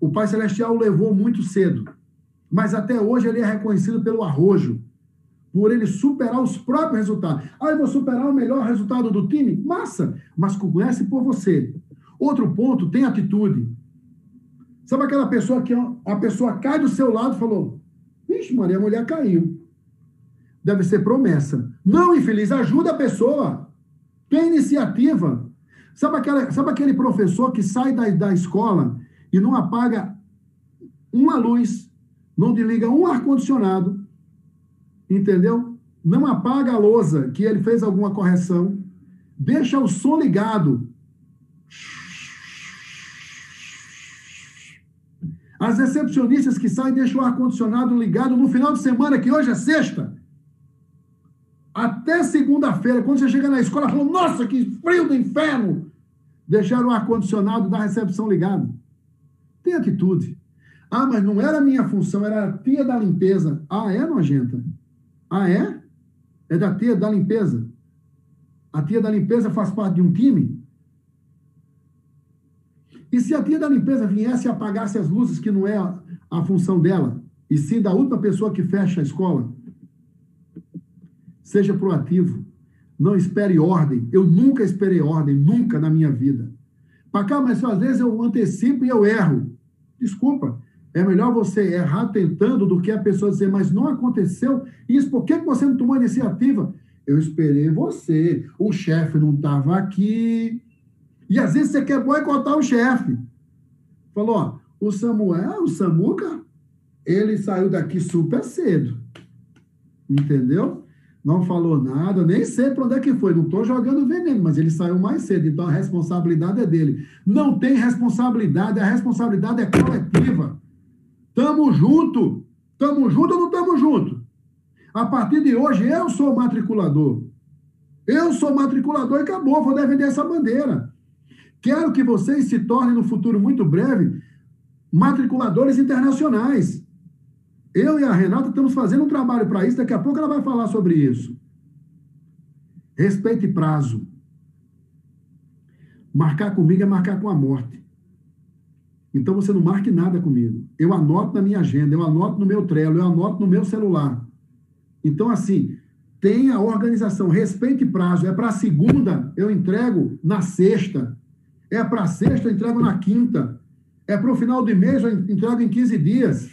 Speaker 2: O Pai Celestial o levou muito cedo, mas até hoje ele é reconhecido pelo arrojo, por ele superar os próprios resultados. Ah, eu vou superar o melhor resultado do time? Massa, mas conhece por você. Outro ponto, tem atitude. Sabe aquela pessoa que a pessoa cai do seu lado e falou: Vixe, Maria, a mulher caiu deve ser promessa. Não, infeliz, ajuda a pessoa. Tem iniciativa. Sabe, aquela, sabe aquele professor que sai da, da escola e não apaga uma luz, não desliga um ar-condicionado, entendeu? Não apaga a lousa que ele fez alguma correção, deixa o som ligado. As recepcionistas que saem deixam o ar-condicionado ligado no final de semana, que hoje é sexta, até segunda-feira, quando você chega na escola, falou: Nossa, que frio do inferno! Deixaram o ar-condicionado da recepção ligado. Tem atitude. Ah, mas não era minha função, era a tia da limpeza. Ah, é, nojenta? Ah, é? É da tia da limpeza? A tia da limpeza faz parte de um time? E se a tia da limpeza viesse e apagasse as luzes, que não é a, a função dela, e sim da última pessoa que fecha a escola? Seja proativo. Não espere ordem. Eu nunca esperei ordem, nunca na minha vida. Para cá, mas às vezes eu antecipo e eu erro. Desculpa. É melhor você errar tentando do que a pessoa dizer, mas não aconteceu isso, por que você não tomou iniciativa? Eu esperei você, o chefe não estava aqui. E às vezes você quer boicotar o chefe. Falou, ó, o Samuel, o Samuca, ele saiu daqui super cedo. Entendeu? não falou nada, nem sei para onde é que foi, não estou jogando veneno, mas ele saiu mais cedo, então a responsabilidade é dele. Não tem responsabilidade, a responsabilidade é coletiva. Tamo junto, tamo junto ou não tamo junto? A partir de hoje, eu sou matriculador. Eu sou matriculador e acabou, vou defender essa bandeira. Quero que vocês se tornem, no futuro muito breve, matriculadores internacionais. Eu e a Renata estamos fazendo um trabalho para isso, daqui a pouco ela vai falar sobre isso. Respeite prazo. Marcar comigo é marcar com a morte. Então você não marque nada comigo. Eu anoto na minha agenda, eu anoto no meu Trello, eu anoto no meu celular. Então, assim, tenha organização, respeite prazo. É para segunda, eu entrego na sexta. É para sexta, eu entrego na quinta. É para o final do mês, eu entrego em 15 dias.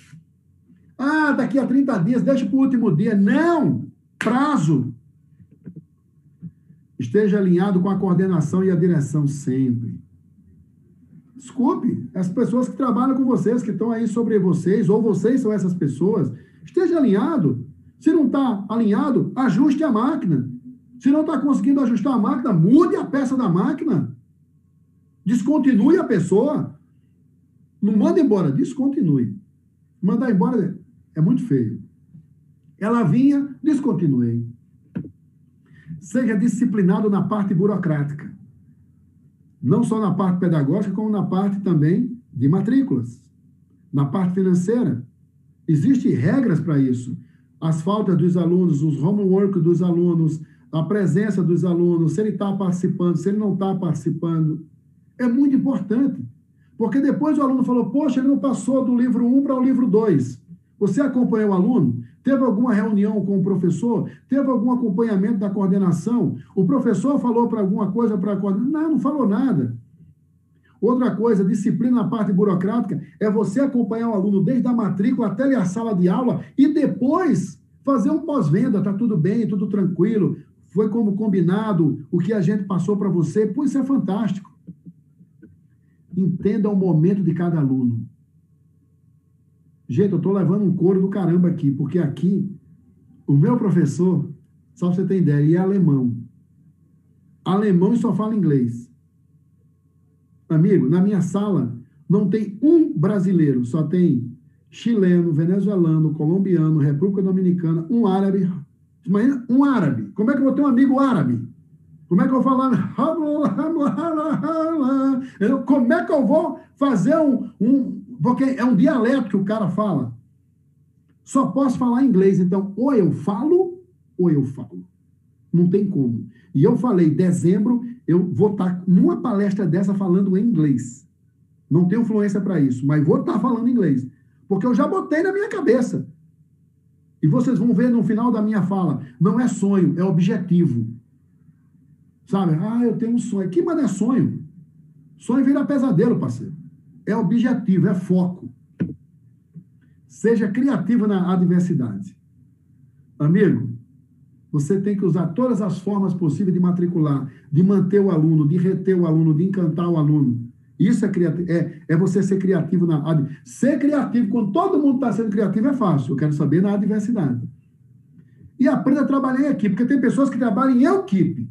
Speaker 2: Ah, daqui a 30 dias, deixa para o último dia. Não! Prazo. Esteja alinhado com a coordenação e a direção sempre. Desculpe, as pessoas que trabalham com vocês, que estão aí sobre vocês, ou vocês são essas pessoas, esteja alinhado. Se não está alinhado, ajuste a máquina. Se não está conseguindo ajustar a máquina, mude a peça da máquina. Descontinue a pessoa. Não manda embora, descontinue. Mandar embora é muito feio. Ela vinha, descontinuei. Seja disciplinado na parte burocrática. não só na parte pedagógica, como na parte também de matrículas, na parte financeira. Existem regras para isso. As faltas dos alunos, os homework dos alunos, a presença dos alunos, se ele está participando, se ele não está participando. É muito importante. Porque depois o aluno falou, poxa, ele não passou do livro 1 para o livro 2. Você acompanhou o aluno? Teve alguma reunião com o professor? Teve algum acompanhamento da coordenação? O professor falou para alguma coisa para a coordenação? Não, não falou nada. Outra coisa, disciplina na parte burocrática, é você acompanhar o aluno desde a matrícula até a sala de aula e depois fazer um pós-venda, tá tudo bem, tudo tranquilo, foi como combinado, o que a gente passou para você, pois isso é fantástico. Entenda o momento de cada aluno. Gente, eu estou levando um couro do caramba aqui, porque aqui, o meu professor, só para você ter ideia, é alemão. Alemão e só fala inglês. Amigo, na minha sala não tem um brasileiro, só tem chileno, venezuelano, colombiano, República Dominicana, um árabe. Imagina, um árabe. Como é que eu vou ter um amigo árabe? Como é que eu falar? Como é que eu vou fazer um, um porque é um dialeto que o cara fala. Só posso falar inglês. Então, ou eu falo, ou eu falo. Não tem como. E eu falei, dezembro, eu vou estar numa palestra dessa falando em inglês. Não tenho influência para isso, mas vou estar falando inglês. Porque eu já botei na minha cabeça. E vocês vão ver no final da minha fala. Não é sonho, é objetivo. Sabe? Ah, eu tenho um sonho. Que mas é sonho? Sonho vira pesadelo, parceiro é objetivo, é foco. Seja criativo na adversidade. Amigo, você tem que usar todas as formas possíveis de matricular, de manter o aluno, de reter o aluno, de encantar o aluno. Isso é, é, é você ser criativo na Ser criativo, quando todo mundo está sendo criativo, é fácil. Eu quero saber na adversidade. E aprenda a trabalhar em equipe, porque tem pessoas que trabalham em equipe.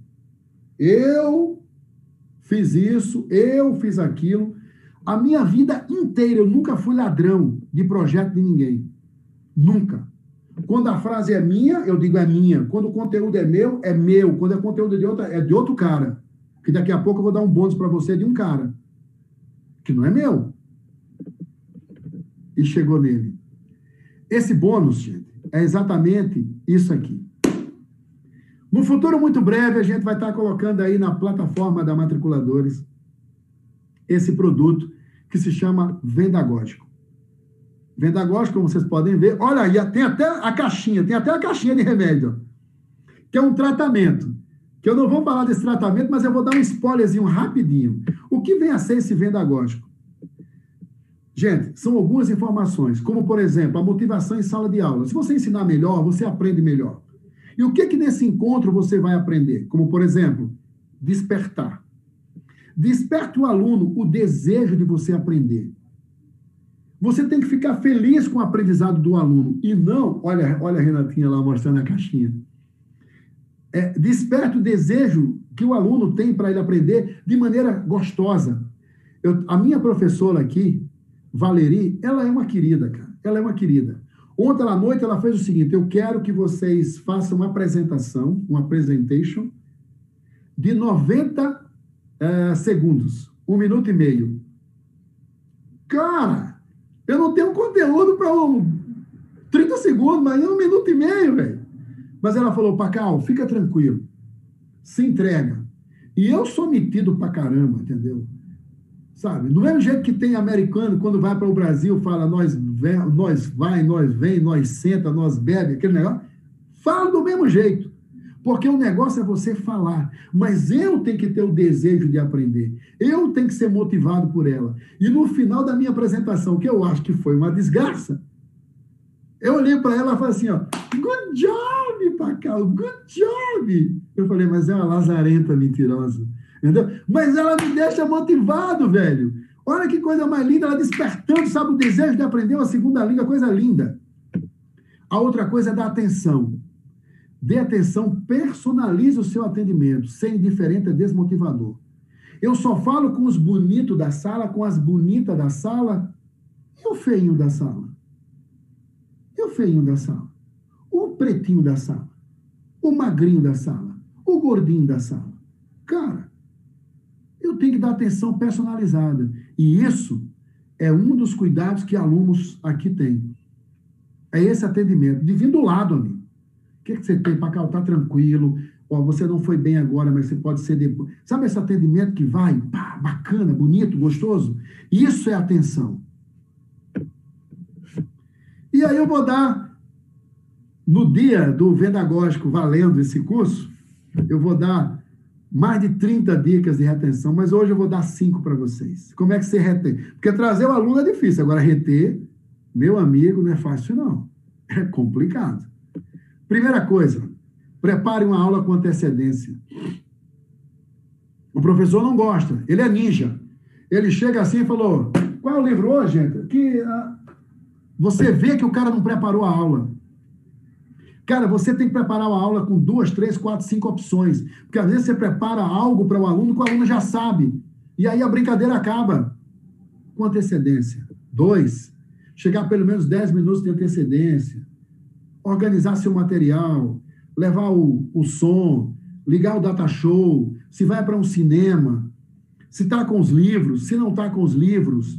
Speaker 2: Eu fiz isso, eu fiz aquilo. A minha vida inteira eu nunca fui ladrão de projeto de ninguém. Nunca. Quando a frase é minha, eu digo é minha. Quando o conteúdo é meu, é meu. Quando é conteúdo de outro, é de outro cara. Que daqui a pouco eu vou dar um bônus para você de um cara. Que não é meu. E chegou nele. Esse bônus, gente, é exatamente isso aqui. No futuro muito breve, a gente vai estar colocando aí na plataforma da Matriculadores esse produto que se chama Vendagógico. Vendagógico, como vocês podem ver, olha aí, tem até a caixinha, tem até a caixinha de remédio, que é um tratamento. Que eu não vou falar desse tratamento, mas eu vou dar um spoilerzinho rapidinho. O que vem a ser esse vendagógico? Gente, são algumas informações, como, por exemplo, a motivação em sala de aula. Se você ensinar melhor, você aprende melhor. E o que que nesse encontro você vai aprender? Como, por exemplo, despertar. Desperte o aluno o desejo de você aprender. Você tem que ficar feliz com o aprendizado do aluno e não, olha, olha a Renatinha lá mostrando a caixinha. É, o desejo que o aluno tem para ele aprender de maneira gostosa. Eu, a minha professora aqui, Valeri, ela é uma querida, cara. Ela é uma querida. Ontem à noite ela fez o seguinte: eu quero que vocês façam uma apresentação, uma presentation, de 90 é, segundos, um minuto e meio. Cara, eu não tenho conteúdo para um 30 segundos, mas um minuto e meio, velho. Mas ela falou, Pacal, fica tranquilo, se entrega. E eu sou metido pra caramba, entendeu? Sabe? Do mesmo jeito que tem americano, quando vai para o Brasil, fala nós, nós vai, nós vem, nós senta, nós bebe, aquele negócio. Fala do mesmo jeito. Porque o negócio é você falar, mas eu tenho que ter o desejo de aprender. Eu tenho que ser motivado por ela. E no final da minha apresentação, que eu acho que foi uma desgraça, eu olhei para ela e falei assim, ó, good job, Pacal, good job. Eu falei, mas é uma lazarenta mentirosa. Entendeu? Mas ela me deixa motivado, velho. Olha que coisa mais linda, ela despertando, sabe, o desejo de aprender uma segunda língua, coisa linda. A outra coisa é dar atenção. Dê atenção, personalize o seu atendimento. Ser indiferente é desmotivador. Eu só falo com os bonitos da sala, com as bonitas da sala e o feinho da sala. E o feinho da sala? O pretinho da sala? O magrinho da sala? O gordinho da sala? Cara, eu tenho que dar atenção personalizada. E isso é um dos cuidados que alunos aqui têm. É esse atendimento, de vir do lado, amigo. O que, que você tem para cá? Tá tranquilo. Ó, você não foi bem agora, mas você pode ser depois. Sabe esse atendimento que vai, pá, bacana, bonito, gostoso? Isso é atenção. E aí eu vou dar, no dia do Vendagógico, valendo esse curso, eu vou dar mais de 30 dicas de retenção, mas hoje eu vou dar cinco para vocês. Como é que você retém? Porque trazer o aluno é difícil, agora reter, meu amigo, não é fácil não. É complicado. Primeira coisa, prepare uma aula com antecedência. O professor não gosta, ele é ninja. Ele chega assim e falou: qual é o livro hoje, gente? Que, uh, você vê que o cara não preparou a aula. Cara, você tem que preparar a aula com duas, três, quatro, cinco opções. Porque às vezes você prepara algo para o aluno que o aluno já sabe. E aí a brincadeira acaba com antecedência. Dois, chegar pelo menos dez minutos de antecedência. Organizar seu material, levar o, o som, ligar o data show, se vai para um cinema, se está com os livros, se não está com os livros.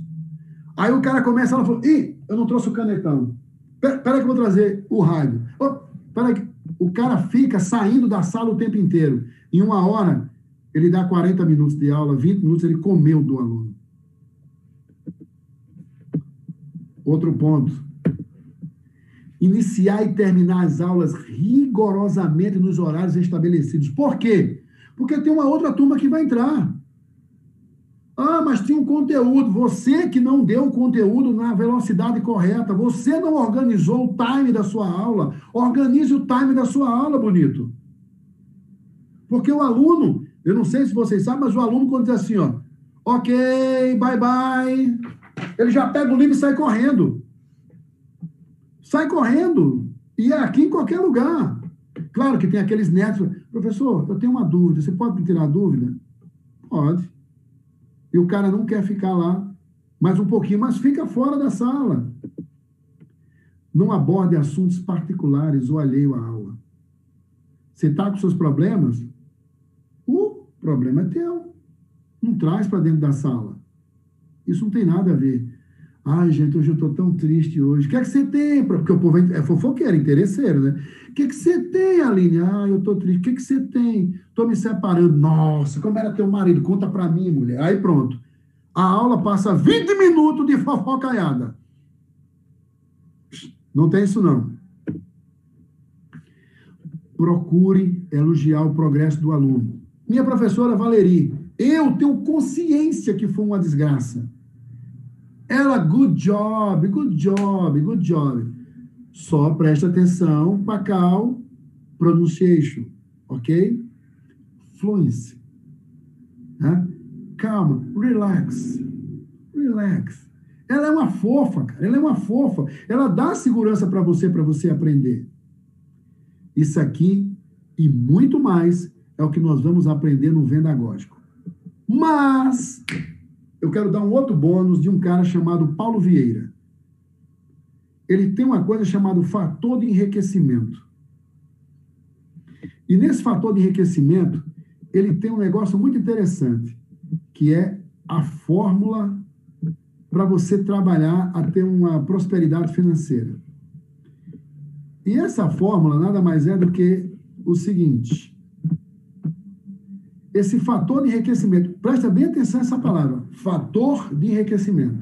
Speaker 2: Aí o cara começa a falar, ih, eu não trouxe o canetão. Pera, pera que eu vou trazer o rádio. Oh, pera que... O cara fica saindo da sala o tempo inteiro. Em uma hora, ele dá 40 minutos de aula, 20 minutos ele comeu do aluno. Outro ponto. Iniciar e terminar as aulas rigorosamente nos horários estabelecidos. Por quê? Porque tem uma outra turma que vai entrar. Ah, mas tinha um conteúdo. Você que não deu o conteúdo na velocidade correta, você não organizou o time da sua aula. Organize o time da sua aula, bonito. Porque o aluno, eu não sei se vocês sabem, mas o aluno, quando diz assim, ó, ok, bye bye, ele já pega o livro e sai correndo. Sai correndo. E é aqui em qualquer lugar. Claro que tem aqueles netos. Professor, eu tenho uma dúvida. Você pode me tirar a dúvida? Pode e o cara não quer ficar lá mais um pouquinho, mas fica fora da sala. Não aborde assuntos particulares ou alheio à aula. Você está com seus problemas? O problema é teu. Não traz para dentro da sala. Isso não tem nada a ver. Ai, gente, hoje eu estou tão triste hoje. O que é que você tem? Porque o povo é fofoqueiro, interesseiro, né? O que é que você tem, Aline? Ah, eu estou triste. O que é que você tem? Estou me separando. Nossa, como era teu marido? Conta para mim, mulher. Aí pronto. A aula passa 20 minutos de fofocaiada. Não tem isso, não. Procure elogiar o progresso do aluno. Minha professora Valeri, eu tenho consciência que foi uma desgraça. Ela, good job, good job, good job. Só presta atenção, Pacal, pronunciation, ok? Fluency. Né? Calma, relax, relax. Ela é uma fofa, cara. Ela é uma fofa. Ela dá segurança para você, para você aprender. Isso aqui e muito mais é o que nós vamos aprender no Vendagógico. Mas eu quero dar um outro bônus de um cara chamado Paulo Vieira. Ele tem uma coisa chamada fator de enriquecimento. E nesse fator de enriquecimento, ele tem um negócio muito interessante, que é a fórmula para você trabalhar a ter uma prosperidade financeira. E essa fórmula nada mais é do que o seguinte: esse fator de enriquecimento. Presta bem atenção nessa palavra, fator de enriquecimento.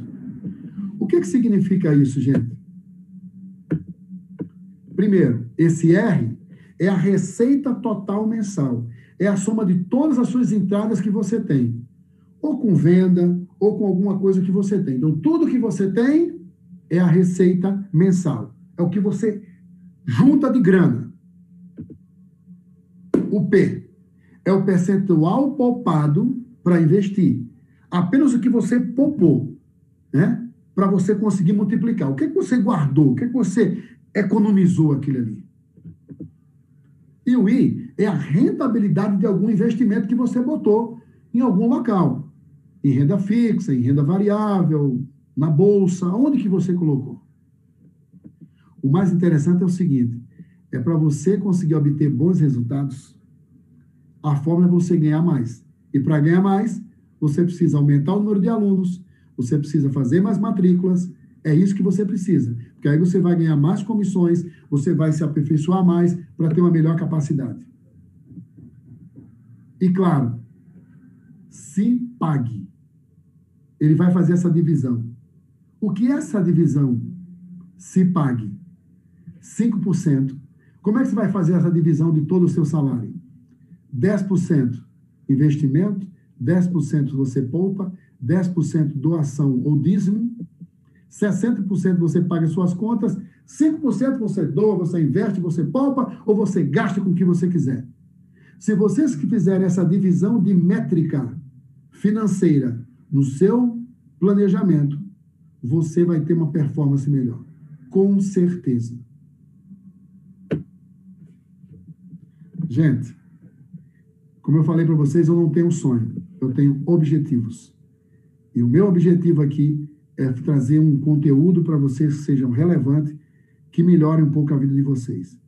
Speaker 2: O que, que significa isso, gente? Primeiro, esse R é a receita total mensal. É a soma de todas as suas entradas que você tem. Ou com venda, ou com alguma coisa que você tem. Então, tudo que você tem é a receita mensal. É o que você junta de grana. O P é o percentual poupado para investir. Apenas o que você poupou, né? Para você conseguir multiplicar. O que, é que você guardou? O que, é que você economizou aquilo ali? E o I é a rentabilidade de algum investimento que você botou em algum local. Em renda fixa, em renda variável, na bolsa, onde que você colocou. O mais interessante é o seguinte, é para você conseguir obter bons resultados, a fórmula é você ganhar mais. E para ganhar mais, você precisa aumentar o número de alunos, você precisa fazer mais matrículas, é isso que você precisa. Porque aí você vai ganhar mais comissões, você vai se aperfeiçoar mais para ter uma melhor capacidade. E claro, se pague. Ele vai fazer essa divisão. O que é essa divisão? Se pague. 5%. Como é que você vai fazer essa divisão de todo o seu salário? 10% investimento, 10% você poupa, 10% doação ou dízimo, 60% você paga suas contas, 5% você doa, você investe, você poupa ou você gasta com o que você quiser. Se vocês que fizerem essa divisão de métrica financeira no seu planejamento, você vai ter uma performance melhor. Com certeza. Gente, como eu falei para vocês, eu não tenho sonho, eu tenho objetivos. E o meu objetivo aqui é trazer um conteúdo para vocês que sejam relevantes, que melhore um pouco a vida de vocês.